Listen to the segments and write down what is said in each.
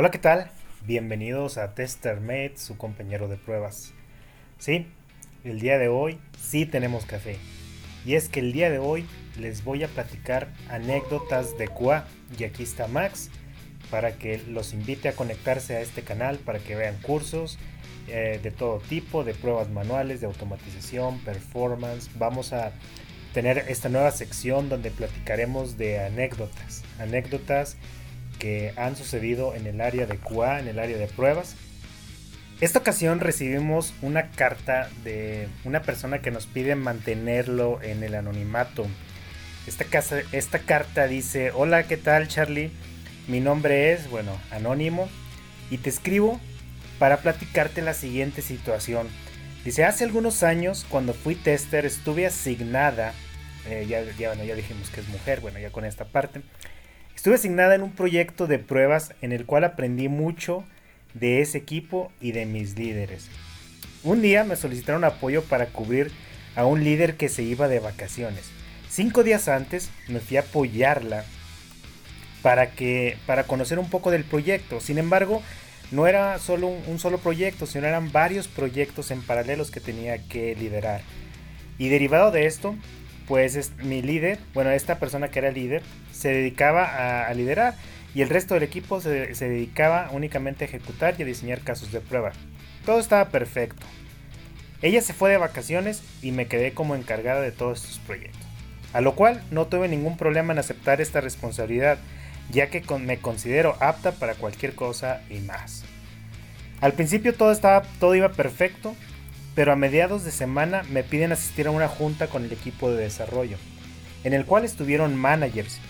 Hola, ¿qué tal? Bienvenidos a TesterMate, su compañero de pruebas. Sí, el día de hoy sí tenemos café. Y es que el día de hoy les voy a platicar anécdotas de QA. Y aquí está Max para que los invite a conectarse a este canal para que vean cursos eh, de todo tipo, de pruebas manuales, de automatización, performance. Vamos a tener esta nueva sección donde platicaremos de anécdotas. Anécdotas que han sucedido en el área de QA, en el área de pruebas. Esta ocasión recibimos una carta de una persona que nos pide mantenerlo en el anonimato. Esta, casa, esta carta dice, hola, ¿qué tal Charlie? Mi nombre es, bueno, Anónimo, y te escribo para platicarte la siguiente situación. Dice, hace algunos años, cuando fui tester, estuve asignada, eh, ya, ya, bueno, ya dijimos que es mujer, bueno, ya con esta parte, Estuve asignada en un proyecto de pruebas en el cual aprendí mucho de ese equipo y de mis líderes. Un día me solicitaron apoyo para cubrir a un líder que se iba de vacaciones. Cinco días antes me fui a apoyarla para, que, para conocer un poco del proyecto. Sin embargo, no era solo un, un solo proyecto, sino eran varios proyectos en paralelos que tenía que liderar. Y derivado de esto, pues mi líder, bueno, esta persona que era líder, se dedicaba a, liderar y el resto del equipo se, dedicaba únicamente a ejecutar y a diseñar casos de prueba. Todo estaba perfecto. Ella se fue de vacaciones y me quedé como encargada de todos estos proyectos. A lo cual no tuve ningún problema en aceptar esta responsabilidad, ya que me considero apta para cualquier cosa y más. Al principio todo estaba todo iba perfecto, pero a mediados de semana me piden asistir a una junta con el equipo de desarrollo, en el cual estuvieron managers.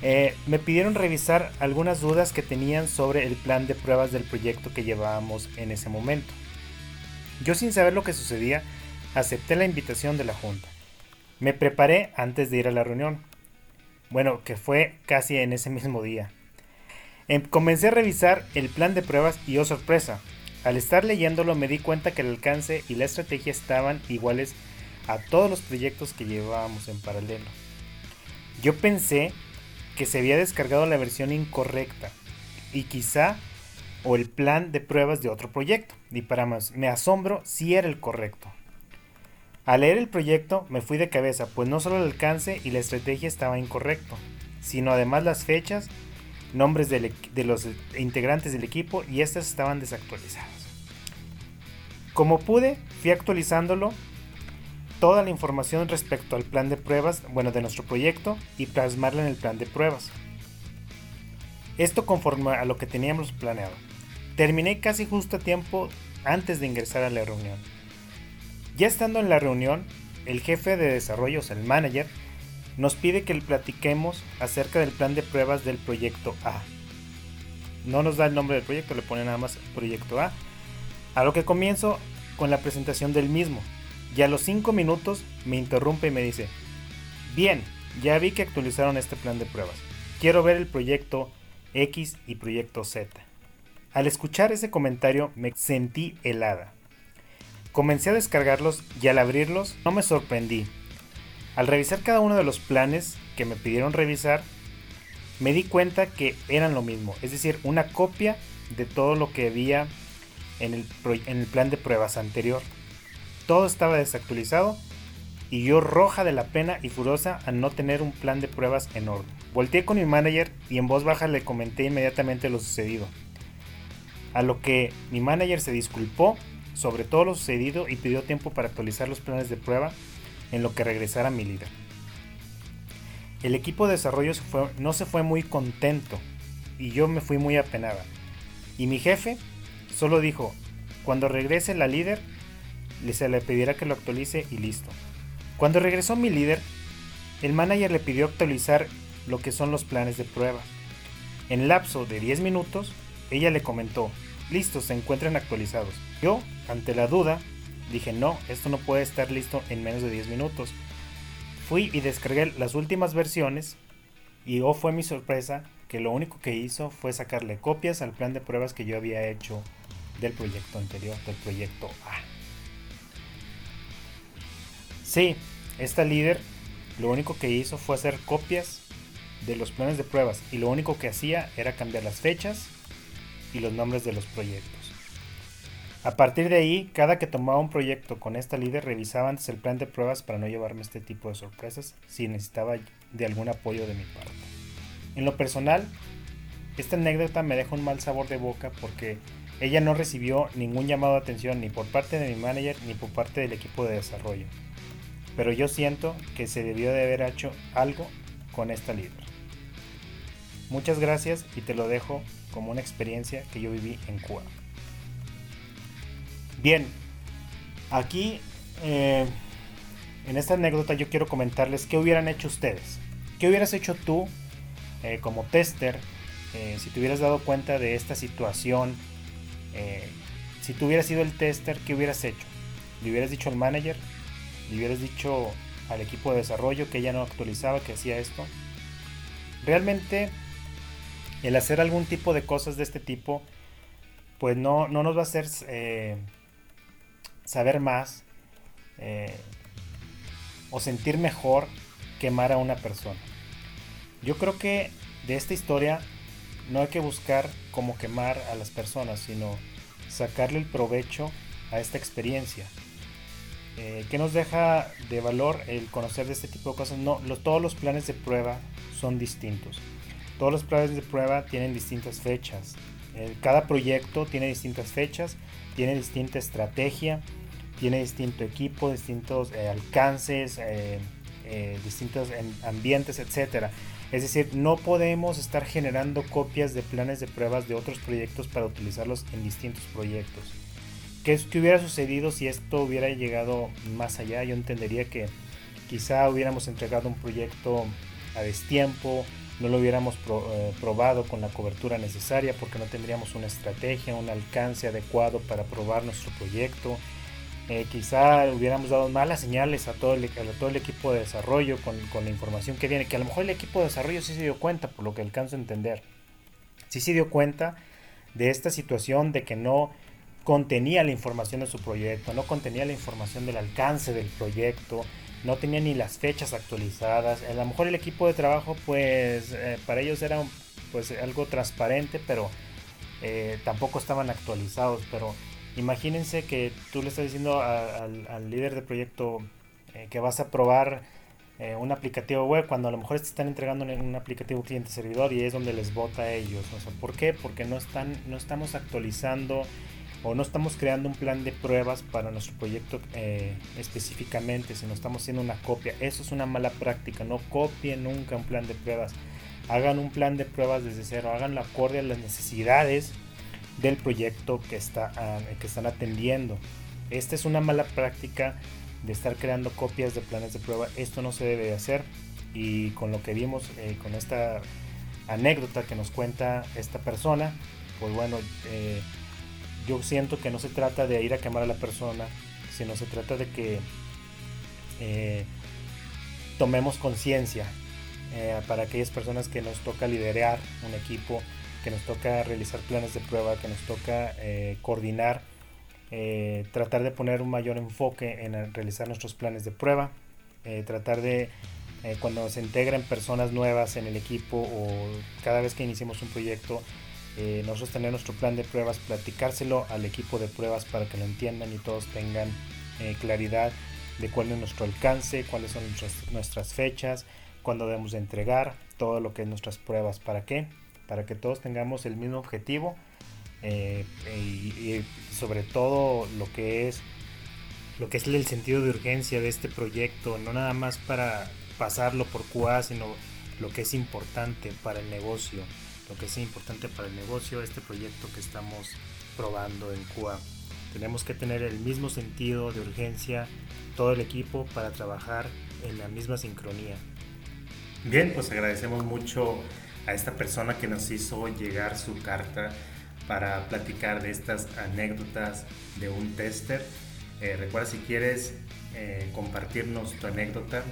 Eh, me pidieron revisar algunas dudas que tenían sobre el plan de pruebas del proyecto que llevábamos en ese momento. Yo sin saber lo que sucedía, acepté la invitación de la junta. Me preparé antes de ir a la reunión. Bueno, que fue casi en ese mismo día. Em, comencé a revisar el plan de pruebas y oh sorpresa, al estar leyéndolo me di cuenta que el alcance y la estrategia estaban iguales a todos los proyectos que llevábamos en paralelo. Yo pensé que se había descargado la versión incorrecta y quizá o el plan de pruebas de otro proyecto. Y para más, me asombro si era el correcto. Al leer el proyecto me fui de cabeza, pues no solo el alcance y la estrategia estaba incorrecto, sino además las fechas nombres de los integrantes del equipo y estas estaban desactualizadas. Como pude, fui actualizándolo toda la información respecto al plan de pruebas, bueno, de nuestro proyecto y plasmarla en el plan de pruebas. Esto conforme a lo que teníamos planeado. Terminé casi justo a tiempo antes de ingresar a la reunión. Ya estando en la reunión, el jefe de desarrollo, el manager, nos pide que le platiquemos acerca del plan de pruebas del proyecto A. No nos da el nombre del proyecto, le pone nada más proyecto A. A lo que comienzo con la presentación del mismo. Y a los 5 minutos me interrumpe y me dice, bien, ya vi que actualizaron este plan de pruebas. Quiero ver el proyecto X y proyecto Z. Al escuchar ese comentario me sentí helada. Comencé a descargarlos y al abrirlos no me sorprendí, al revisar cada uno de los planes que me pidieron revisar, me di cuenta que eran lo mismo, es decir, una copia de todo lo que había en el, plan de pruebas anterior. Todo estaba desactualizado y yo roja de la pena y furiosa al no tener un plan de pruebas en orden. Volteé con mi manager y en voz baja le comenté inmediatamente lo sucedido. A lo que mi manager se disculpó sobre todo lo sucedido y pidió tiempo para actualizar los planes de prueba en lo que regresara mi líder. El equipo de desarrollo no se fue muy contento y yo me fui muy apenada. Y mi jefe solo dijo, cuando regrese la líder, se le pedirá que lo actualice y listo. Cuando regresó mi líder, el manager le pidió actualizar lo que son los planes de prueba. En lapso de 10 minutos, ella le comentó, listo, se encuentran actualizados. Yo, ante la duda, Dije, no, esto no puede estar listo en menos de 10 minutos. Fui y descargué las últimas versiones y oh fue mi sorpresa que lo único que hizo fue sacarle copias al plan de pruebas que yo había hecho del proyecto anterior, del proyecto A. Sí, esta líder lo único que hizo fue hacer copias de los planes de pruebas y lo único que hacía era cambiar las fechas y los nombres de los proyectos. A partir de ahí, cada que tomaba un proyecto con esta líder, revisaba antes el plan de pruebas para no llevarme este tipo de sorpresas si necesitaba de algún apoyo de mi parte. En lo personal, esta anécdota me deja un mal sabor de boca porque ella no recibió ningún llamado de atención ni por parte de mi manager ni por parte del equipo de desarrollo. Pero yo siento que se debió de haber hecho algo con esta líder. Muchas gracias y te lo dejo como una experiencia que yo viví en Cuba. Bien, aquí eh, en esta anécdota yo quiero comentarles qué hubieran hecho ustedes. ¿Qué hubieras hecho tú eh, como tester eh, si te hubieras dado cuenta de esta situación? si tú hubieras sido el tester, ¿qué hubieras hecho? ¿Le hubieras dicho al manager? ¿Le hubieras dicho al equipo de desarrollo que ella no actualizaba, que hacía esto? Realmente el hacer algún tipo de cosas de este tipo, pues no, no nos va a hacer saber más eh, o sentir mejor quemar a una persona. Yo creo que de esta historia no hay que buscar cómo quemar a las personas, sino sacarle el provecho a esta experiencia. Eh, ¿Qué nos deja de valor el conocer de este tipo de cosas? No, todos los planes de prueba son distintos. Todos los planes de prueba tienen distintas fechas. Cada proyecto tiene distintas fechas, tiene distinta estrategia, tiene distinto equipo, distintos eh, alcances, eh, eh, distintos ambientes, etc. Es decir, no podemos estar generando copias de planes de pruebas de otros proyectos para utilizarlos en distintos proyectos. ¿Qué, qué hubiera sucedido si esto hubiera llegado más allá? Yo entendería que quizá hubiéramos entregado un proyecto a destiempo, no lo hubiéramos probado con la cobertura necesaria porque no tendríamos una estrategia, un alcance adecuado para probar nuestro proyecto eh, quizá hubiéramos dado malas señales a todo el, todo el equipo de desarrollo con, la información que viene, que a lo mejor el equipo de desarrollo sí se dio cuenta, por lo que alcanzo a entender. Sí se dio cuenta de esta situación de que no contenía la información de su proyecto, no contenía la información del alcance del proyecto, no tenía ni las fechas actualizadas. A lo mejor el equipo de trabajo, pues eh, para ellos era pues algo transparente, pero eh, tampoco estaban actualizados. Pero Imagínense que tú le estás diciendo al, líder de proyecto eh, que vas a probar eh, un aplicativo web cuando a lo mejor te están entregando un, aplicativo cliente servidor y es donde les vota a ellos. ¿por qué? Porque no, están, no estamos actualizando o no estamos creando un plan de pruebas para nuestro proyecto eh, específicamente, sino estamos haciendo una copia. Eso es una mala práctica. No copien nunca un plan de pruebas. Hagan un plan de pruebas desde cero. Háganlo acorde a las necesidades del proyecto que, está, ah, que están atendiendo. Esta es una mala práctica de estar creando copias de planes de prueba. Esto no se debe de hacer. Y con lo que vimos, eh, con esta anécdota que nos cuenta esta persona, pues bueno, eh, yo siento que no se trata de ir a quemar a la persona, sino se trata de que eh, tomemos conciencia para aquellas personas que nos toca liderar un equipo que nos toca realizar planes de prueba, que nos toca eh, coordinar, eh, tratar de poner un mayor enfoque en realizar nuestros planes de prueba, eh, tratar de cuando se integren personas nuevas en el equipo o cada vez que iniciemos un proyecto, nosotros tener nuestro plan de pruebas, platicárselo al equipo de pruebas para que lo entiendan y todos tengan claridad de cuál es nuestro alcance, cuáles son nuestras, fechas, cuándo debemos de entregar, todo lo que es nuestras pruebas, para qué para que todos tengamos el mismo objetivo eh, y, sobre todo lo que es lo que es el sentido de urgencia de este proyecto, no nada más para pasarlo por QA, sino lo que es importante para el negocio, lo que es importante para el negocio, este proyecto que estamos probando en QA. Tenemos que tener el mismo sentido de urgencia todo el equipo para trabajar en la misma sincronía. Bien, pues agradecemos mucho a esta persona que nos hizo llegar su carta para platicar de estas anécdotas de un tester. Eh, recuerda si quieres eh, compartirnos tu anécdota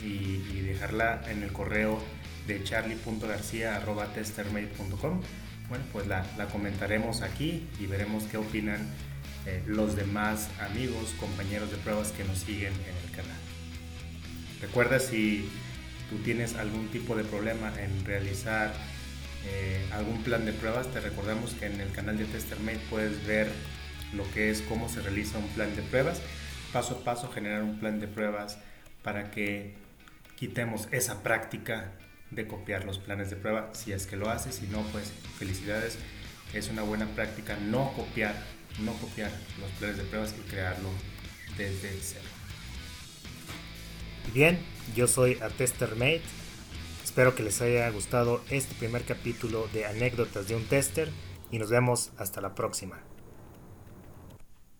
y, dejarla en el correo de charlie.garcia.testermate.com. Bueno, pues la, comentaremos aquí y veremos qué opinan eh, los demás amigos, compañeros de pruebas que nos siguen en el canal. Recuerda si tú tienes algún tipo de problema en realizar eh, algún plan de pruebas, te recordamos que en el canal de TesterMate puedes ver lo que es cómo se realiza un plan de pruebas, paso a paso generar un plan de pruebas para que quitemos esa práctica de copiar los planes de prueba si es que lo haces, si no pues felicidades, es una buena práctica no copiar, no copiar los planes de pruebas y crearlo desde cero. Bien, yo soy a TesterMate. Espero que les haya gustado este primer capítulo de anécdotas de un tester y nos vemos hasta la próxima.